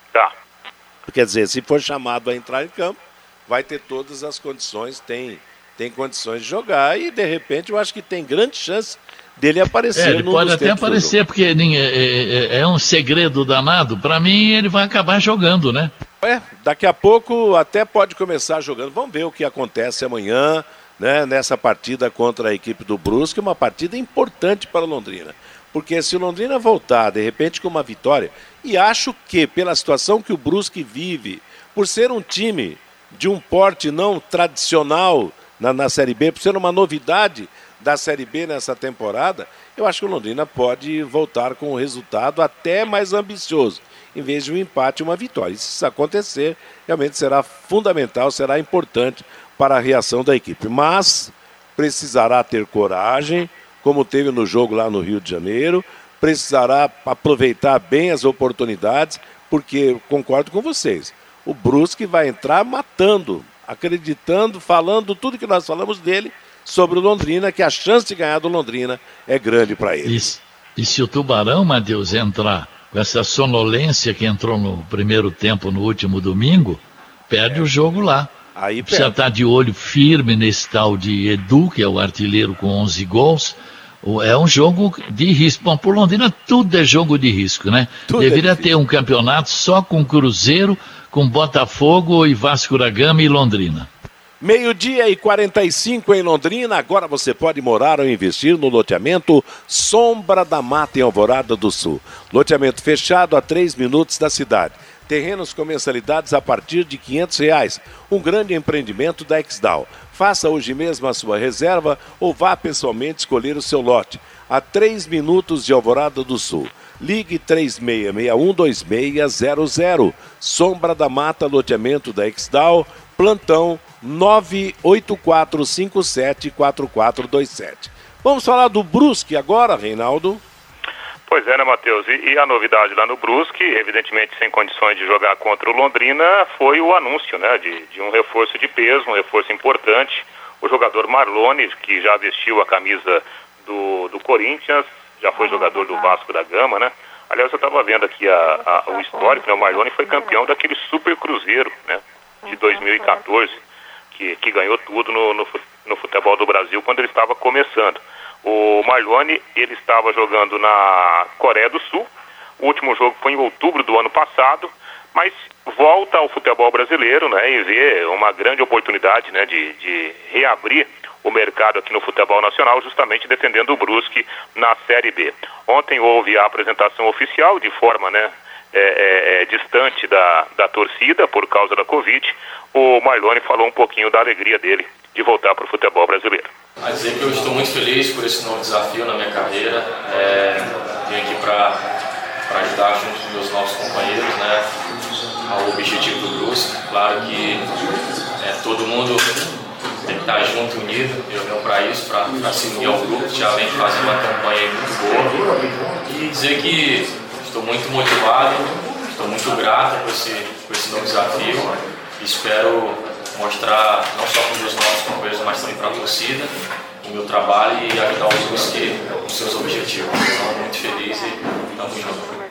Quer dizer, se for chamado a entrar em campo, vai ter todas as condições, tem, tem condições de jogar e de repente eu acho que tem grande chance dele aparecer. É, ele pode até aparecer, porque é, é, é, um segredo danado. Para mim, ele vai acabar jogando, né? É, daqui a pouco até pode começar jogando. Vamos ver o que acontece amanhã, né, nessa partida contra a equipe do Brusque, uma partida importante para o Londrina. Porque se o Londrina voltar, de repente, com uma vitória, e acho que, pela situação que o Brusque vive, por ser um time de um porte não tradicional na, na Série B, por ser uma novidade da Série B nessa temporada, eu acho que o Londrina pode voltar com um resultado até mais ambicioso, em vez de um empate e uma vitória. E se isso acontecer, realmente será fundamental, será importante para a reação da equipe. Mas precisará ter coragem, como teve no jogo lá no Rio de Janeiro, precisará aproveitar bem as oportunidades, porque concordo com vocês. O Brusque vai entrar matando, acreditando, falando tudo que nós falamos dele sobre o Londrina, que a chance de ganhar do Londrina é grande para ele. E, e se o Tubarão, Matheus, entrar com essa sonolência que entrou no primeiro tempo no último domingo, perde é. o jogo lá. Aí Precisa estar tá de olho firme nesse tal de Edu, que é o artilheiro com 11 gols. É um jogo de risco. Bom, por Londrina tudo é jogo de risco, né? Tudo é Deveria é ter um campeonato só com Cruzeiro, com Botafogo e Vasco da Gama e Londrina. Meio-dia e 45 em Londrina. Agora você pode morar ou investir no loteamento Sombra da Mata em Alvorada do Sul. Loteamento fechado a 3 minutos da cidade Terrenos com mensalidades a partir de 500 reais. Um grande empreendimento da Exdal. Faça hoje mesmo a sua reserva ou vá pessoalmente escolher o seu lote. A 3 minutos de Alvorada do Sul. Ligue 36612600. Sombra da Mata, loteamento da Exdal. Plantão 984574427. Vamos falar do Brusque agora, Reinaldo? Pois é, né, Matheus? E, e, a novidade lá no Brusque, evidentemente sem condições de jogar contra o Londrina, foi o anúncio né, de, de um reforço de peso, um reforço importante. O jogador Marlone, que já vestiu a camisa do, do Corinthians, já foi jogador do Vasco da Gama, né? Aliás, eu estava vendo aqui a, a, o histórico, né? O Marlone foi campeão daquele Super Cruzeiro, né? De 2014, que, que ganhou tudo no, no, no futebol do Brasil quando ele estava começando. O Marlone, ele estava jogando na Coreia do Sul. O último jogo foi em outubro do ano passado, mas volta ao futebol brasileiro, né, e vê uma grande oportunidade, né, de, de reabrir o mercado aqui no futebol nacional, justamente defendendo o Brusque na Série B. Ontem houve a apresentação oficial de forma, né, é, é, é, distante da, da torcida por causa da Covid. O Marlone falou um pouquinho da alegria dele de voltar para o futebol brasileiro. A dizer que eu estou muito feliz por esse novo desafio na minha carreira. É, vim aqui para ajudar junto com meus novos companheiros né, ao objetivo do Brusque. Claro que é, todo mundo tem que estar junto, unido. Eu venho para isso, para se unir ao grupo. Já vem fazendo uma campanha muito boa. E dizer que estou muito motivado, estou muito grato por esse, por esse novo desafio. Espero mostrar não só para os meus novos companheiros, mas também para a torcida o meu trabalho e ajudar os Brusque os seus objetivos. Estou muito feliz e estamos juntos.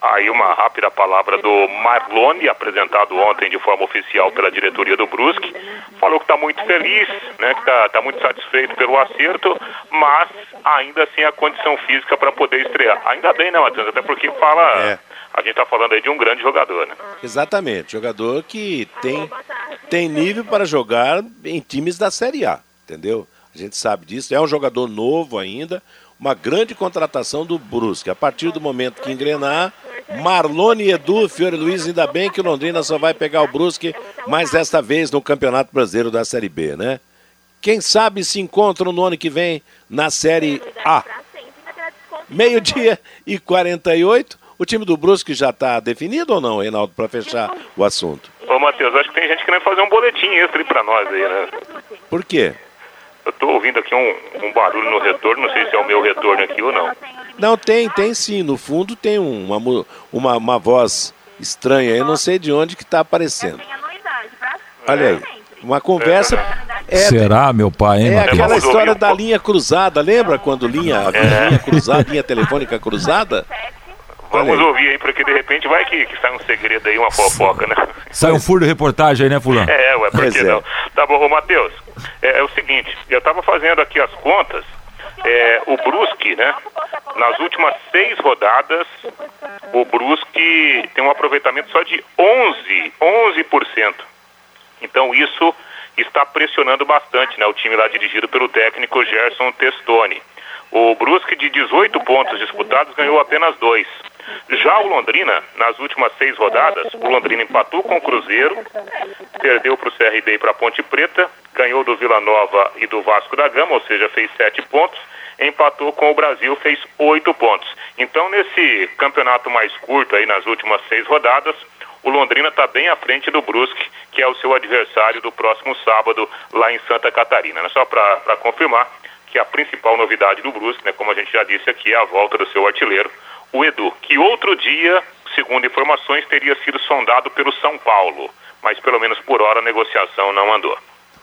Aí uma rápida palavra do Marlone, apresentado ontem de forma oficial pela diretoria do Brusque. Falou que está muito feliz, né, que está tá muito satisfeito pelo acerto, mas ainda sem a condição física para poder estrear. Ainda bem, né, Matheus? Até porque fala... É a gente está falando aí de um grande jogador, né? Exatamente, jogador que tem, tem nível para jogar em times da Série A, entendeu? A gente sabe disso, é um jogador novo ainda, uma grande contratação do Brusque. A partir do momento que engrenar, Marlone Edu, Fiore Luiz, ainda bem que o Londrina só vai pegar o Brusque, mas desta vez no Campeonato Brasileiro da Série B, né? Quem sabe se encontram no ano que vem na Série A. Meio-dia e 48. O time do Brusque já está definido ou não, Reinaldo, para fechar o assunto? Ô, Matheus, acho que tem gente querendo fazer um boletim extra para nós aí, né? Por quê? Eu estou ouvindo aqui um, um, barulho no retorno, não sei se é o meu retorno aqui ou não. Não, tem, tem sim. No fundo tem uma, uma, uma voz estranha, eu não sei de onde que está aparecendo. Olha aí, uma conversa. É, Será, meu pai, hein, É Matheus? aquela história da linha cruzada, lembra quando linha, É. linha cruzada, linha telefônica cruzada? Vamos ouvir aí, porque de repente vai que, que sai um segredo aí, uma fofoca, né? Sai um furo de reportagem aí, né, fulano? É, ué, por que é. não? Tá bom, ô Matheus, é, é o seguinte, eu tava fazendo aqui as contas, é, o Brusque, né, nas últimas seis rodadas, o Brusque tem um aproveitamento só de 11, 11%. Então isso está pressionando bastante, né, o time lá dirigido pelo técnico Gerson Testoni. O Brusque de 18 pontos disputados ganhou apenas dois. Já o Londrina, nas últimas seis rodadas, o Londrina empatou com o Cruzeiro, perdeu para o CRB e para a Ponte Preta, ganhou do Vila Nova e do Vasco da Gama, ou seja, fez sete pontos, empatou com o Brasil, fez oito pontos. Então, nesse campeonato mais curto aí, nas últimas seis rodadas, o Londrina está bem à frente do Brusque, que é o seu adversário do próximo sábado lá em Santa Catarina. né? Só para confirmar que a principal novidade do Brusque, né, como a gente já disse aqui, é a volta do seu artilheiro, o Edu, que outro dia, segundo informações, teria sido sondado pelo São Paulo, mas pelo menos por hora a negociação não andou.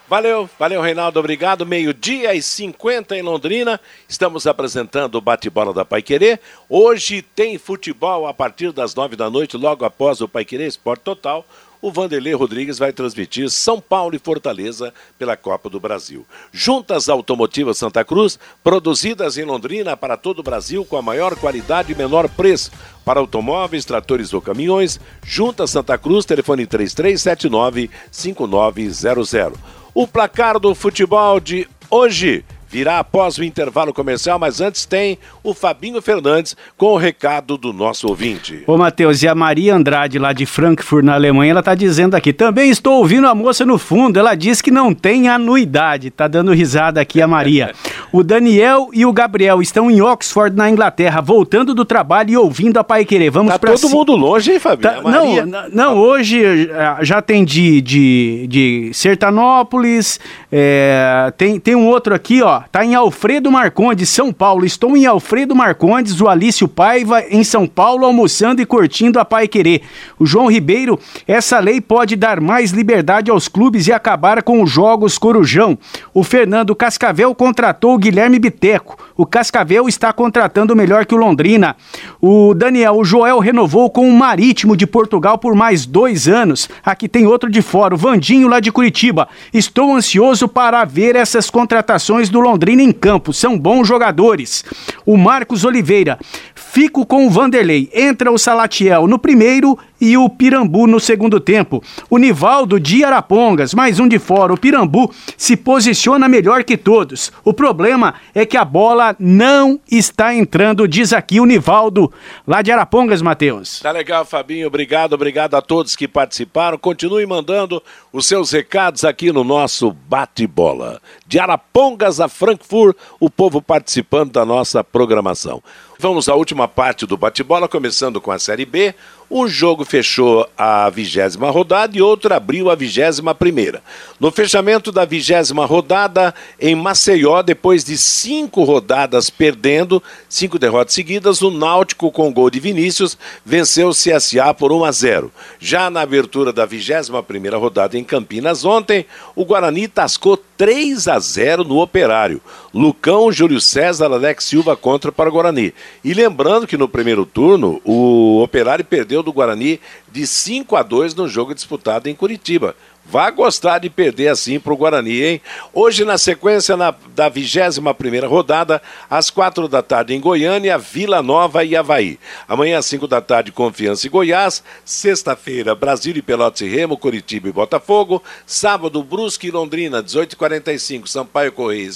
Valeu, valeu, Reinaldo, obrigado. Meio-dia e 50 em Londrina. Estamos apresentando o bate-bola da Paiquerê. Hoje tem futebol a partir das nove da noite, logo após o Paiquerê Esporte Total. O Vanderlei Rodrigues vai transmitir São Paulo e Fortaleza pela Copa do Brasil. Juntas Automotivas Santa Cruz, produzidas em Londrina para todo o Brasil com a maior qualidade e menor preço. Para automóveis, tratores ou caminhões, Juntas Santa Cruz, telefone 3379-5900. O placar do futebol de hoje virá após o intervalo comercial, mas antes tem o Fabinho Fernandes com o recado do nosso ouvinte. Ô, Matheus, e a Maria Andrade, lá de Frankfurt, na Alemanha, ela tá dizendo aqui, também estou ouvindo a moça no fundo, ela diz que não tem anuidade, tá dando risada aqui a Maria. O Daniel e o Gabriel estão em Oxford, na Inglaterra, voltando do trabalho e ouvindo a Pai Querer. Vamos Tá pra todo ci- mundo longe, hein, Fabinho? Tá- não, não, hoje eh, já tem de, de, de Sertanópolis, é, tem, tem um outro aqui, ó, tá em Alfredo Marcondes, São Paulo. Estou em Alfredo Marcondes, o Alício Paiva, em São Paulo, almoçando e curtindo a Pai Querer. O João Ribeiro, essa lei pode dar mais liberdade aos clubes e acabar com os jogos Corujão. O Fernando Cascavel contratou o Guilherme Biteco. O Cascavel está contratando melhor que o Londrina. O Daniel, o Joel renovou com o Marítimo de Portugal por mais dois anos. Aqui tem outro de fora, o Vandinho lá de Curitiba. Estou ansioso para ver essas contratações do Londrina em campo. São bons jogadores. O Marcos Oliveira. Fico com o Vanderlei. Entra o Salatiel no primeiro e o Pirambu no segundo tempo. O Nivaldo de Arapongas, mais um de fora. O Pirambu se posiciona melhor que todos. O problema é que a bola não está entrando, diz aqui o Nivaldo, lá de Arapongas, Matheus. Tá legal, Fabinho. Obrigado, obrigado a todos que participaram. Continue mandando os seus recados aqui no nosso bate-bola. De Arapongas a Frankfurt, o povo participando da nossa programação. Vamos à última parte do bate-bola, começando com a Série B. Um jogo fechou a vigésima rodada e outro abriu a vigésima primeira. No fechamento da vigésima rodada, em Maceió, depois de cinco rodadas perdendo, cinco derrotas seguidas, o Náutico, com gol de Vinícius, venceu o CSA por 1 a 0. Já na abertura da vigésima primeira rodada em Campinas ontem, o Guarani tascou 3 a 0 no Operário. Lucão, Júlio César, Alex Silva contra para o Guarani. E lembrando que no primeiro turno, o Operário perdeu do Guarani de 5 a 2 no jogo disputado em Curitiba. Vai gostar de perder assim para o Guarani, hein? Hoje, na sequência na- da 21 rodada, às quatro da tarde em Goiânia, Vila Nova e Havaí. Amanhã, às 5 da tarde, Confiança e Goiás. Sexta-feira, Brasil e Pelotas e Remo, Curitiba e Botafogo. Sábado, Brusque e Londrina, 18h45, Sampaio Correia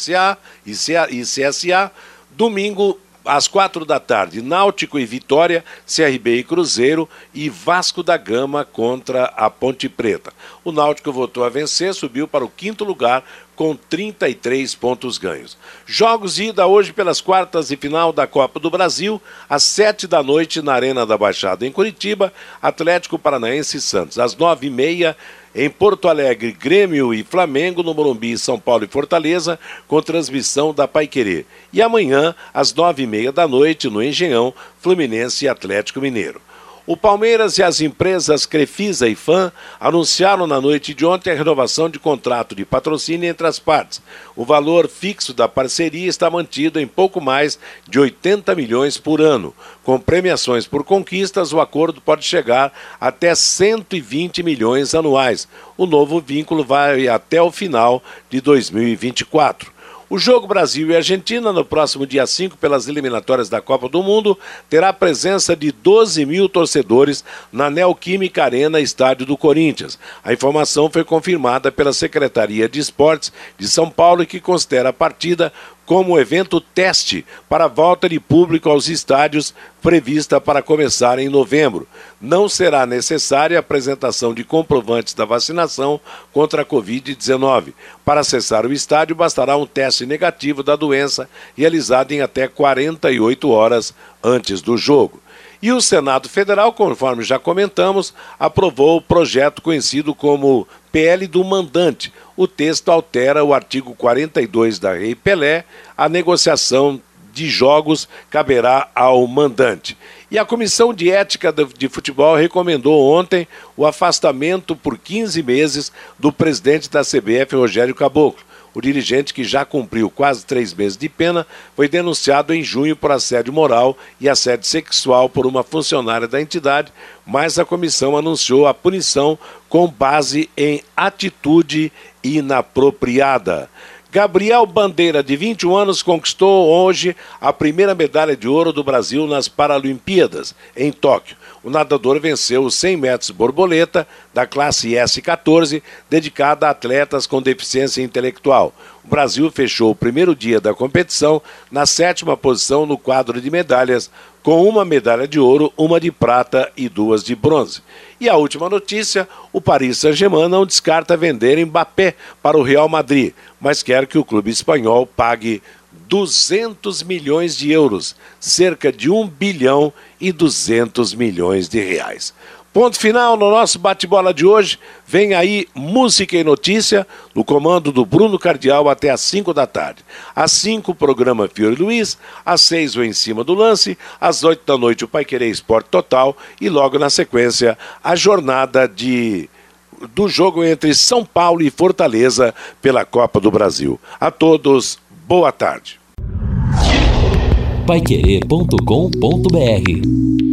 e CSA. Domingo, às quatro da tarde, Náutico e Vitória, CRB e Cruzeiro e Vasco da Gama contra a Ponte Preta. O Náutico voltou a vencer, subiu para o quinto lugar com 33 pontos ganhos. Jogos de ida hoje pelas quartas e final da Copa do Brasil, às sete da noite na Arena da Baixada em Curitiba, Atlético Paranaense e Santos. Às nove e meia em Porto Alegre, Grêmio e Flamengo, no Morumbi, São Paulo e Fortaleza, com transmissão da Paiquerê. E amanhã, às nove e meia da noite, no Engenhão, Fluminense e Atlético Mineiro. O Palmeiras e as empresas Crefisa e FAM anunciaram na noite de ontem a renovação de contrato de patrocínio entre as partes. O valor fixo da parceria está mantido em pouco mais de 80 milhões por ano. Com premiações por conquistas, o acordo pode chegar até 120 milhões anuais. O novo vínculo vai até o final de 2024. O jogo Brasil e Argentina, no próximo dia 5, pelas eliminatórias da Copa do Mundo, terá a presença de 12 mil torcedores na Neoquímica Arena, estádio do Corinthians. A informação foi confirmada pela Secretaria de Esportes de São Paulo, que considera a partida como evento teste para a volta de público aos estádios prevista para começar em novembro. Não será necessária a apresentação de comprovantes da vacinação contra a Covid-19. Para acessar o estádio, bastará um teste negativo da doença realizado em até 48 horas antes do jogo. E o Senado Federal, conforme já comentamos, aprovou o projeto conhecido como PL do mandante. O texto altera o artigo 42 da Rei Pelé, a negociação de jogos caberá ao mandante. E a Comissão de Ética de Futebol recomendou ontem o afastamento por 15 meses do presidente da CBF, Rogério Caboclo. O dirigente, que já cumpriu quase três meses de pena, foi denunciado em junho por assédio moral e assédio sexual por uma funcionária da entidade, mas a comissão anunciou a punição com base em atitude inapropriada. Gabriel Bandeira, de 21 anos, conquistou hoje a primeira medalha de ouro do Brasil nas Paralimpíadas, em Tóquio. O nadador venceu os 100 metros borboleta da classe S14, dedicada a atletas com deficiência intelectual. O Brasil fechou o primeiro dia da competição na sétima posição no quadro de medalhas, com uma medalha de ouro, uma de prata e duas de bronze. E a última notícia: o Paris Saint-Germain não descarta vender Mbappé para o Real Madrid, mas quer que o clube espanhol pague 200 milhões de euros, cerca de 1 bilhão e 200 milhões de reais. Ponto final no nosso bate-bola de hoje. Vem aí música e notícia no comando do Bruno Cardial até às 5 da tarde. Às 5, o programa Fiore Luiz. Às 6, o Em Cima do Lance. Às 8 da noite, o Pai Querer Esporte Total. E logo na sequência, a jornada de do jogo entre São Paulo e Fortaleza pela Copa do Brasil. A todos, boa tarde. Paiquerê.com.br